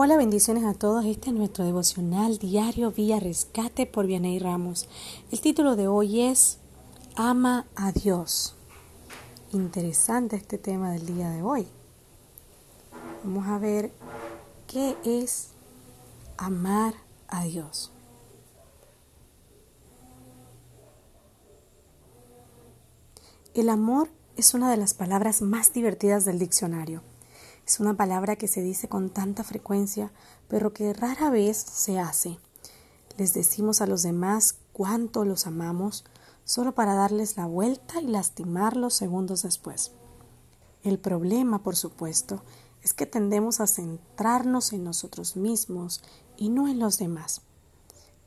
Hola, bendiciones a todos. Este es nuestro devocional diario Vía Rescate por Vianey Ramos. El título de hoy es Ama a Dios. Interesante este tema del día de hoy. Vamos a ver qué es amar a Dios. El amor es una de las palabras más divertidas del diccionario. Es una palabra que se dice con tanta frecuencia, pero que rara vez se hace. Les decimos a los demás cuánto los amamos solo para darles la vuelta y lastimarlos segundos después. El problema, por supuesto, es que tendemos a centrarnos en nosotros mismos y no en los demás.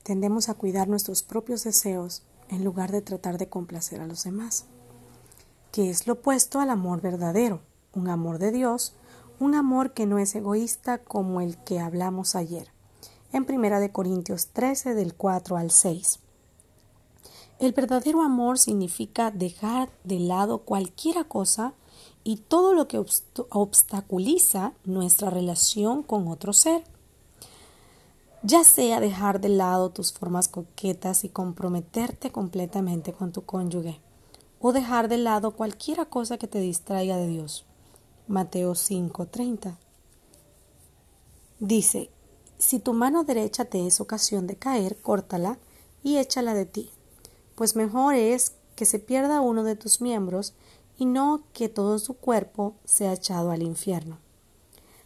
Tendemos a cuidar nuestros propios deseos en lugar de tratar de complacer a los demás, que es lo opuesto al amor verdadero, un amor de Dios un amor que no es egoísta como el que hablamos ayer, en Primera de Corintios 13 del 4 al 6. El verdadero amor significa dejar de lado cualquier cosa y todo lo que obstaculiza nuestra relación con otro ser. Ya sea dejar de lado tus formas coquetas y comprometerte completamente con tu cónyuge, o dejar de lado cualquier cosa que te distraiga de Dios. Mateo 5:30. Dice, si tu mano derecha te es ocasión de caer, córtala y échala de ti, pues mejor es que se pierda uno de tus miembros y no que todo su cuerpo sea echado al infierno.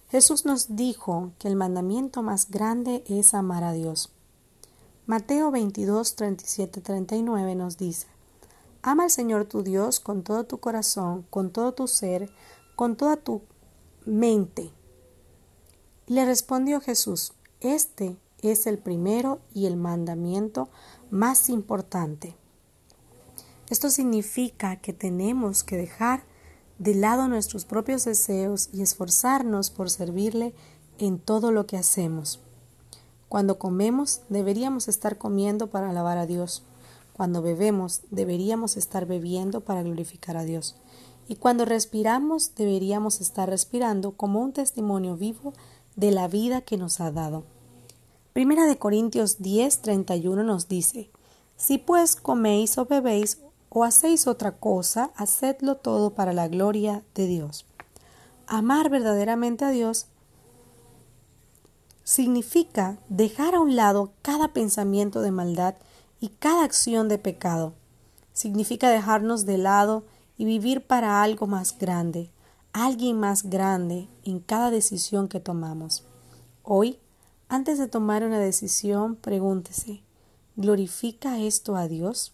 Jesús nos dijo que el mandamiento más grande es amar a Dios. Mateo 22, 37, 39 nos dice, Ama al Señor tu Dios con todo tu corazón, con todo tu ser, con toda tu mente. Le respondió Jesús, este es el primero y el mandamiento más importante. Esto significa que tenemos que dejar de lado nuestros propios deseos y esforzarnos por servirle en todo lo que hacemos. Cuando comemos deberíamos estar comiendo para alabar a Dios. Cuando bebemos deberíamos estar bebiendo para glorificar a Dios. Y cuando respiramos deberíamos estar respirando como un testimonio vivo de la vida que nos ha dado. Primera de Corintios 10, 31 nos dice, Si pues coméis o bebéis o hacéis otra cosa, hacedlo todo para la gloria de Dios. Amar verdaderamente a Dios significa dejar a un lado cada pensamiento de maldad y cada acción de pecado. Significa dejarnos de lado y vivir para algo más grande, alguien más grande en cada decisión que tomamos. Hoy, antes de tomar una decisión, pregúntese, ¿glorifica esto a Dios?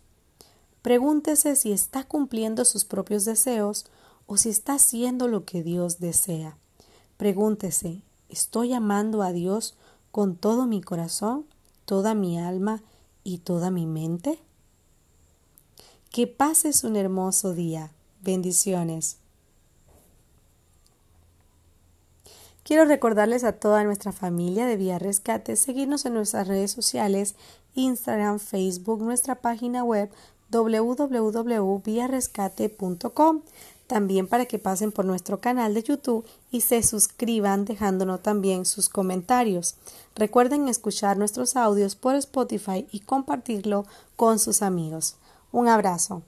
Pregúntese si está cumpliendo sus propios deseos o si está haciendo lo que Dios desea. Pregúntese, ¿estoy amando a Dios con todo mi corazón, toda mi alma y toda mi mente? Que pases un hermoso día. Bendiciones. Quiero recordarles a toda nuestra familia de Vía Rescate seguirnos en nuestras redes sociales, Instagram, Facebook, nuestra página web www.viarescate.com. También para que pasen por nuestro canal de YouTube y se suscriban dejándonos también sus comentarios. Recuerden escuchar nuestros audios por Spotify y compartirlo con sus amigos. Un abrazo.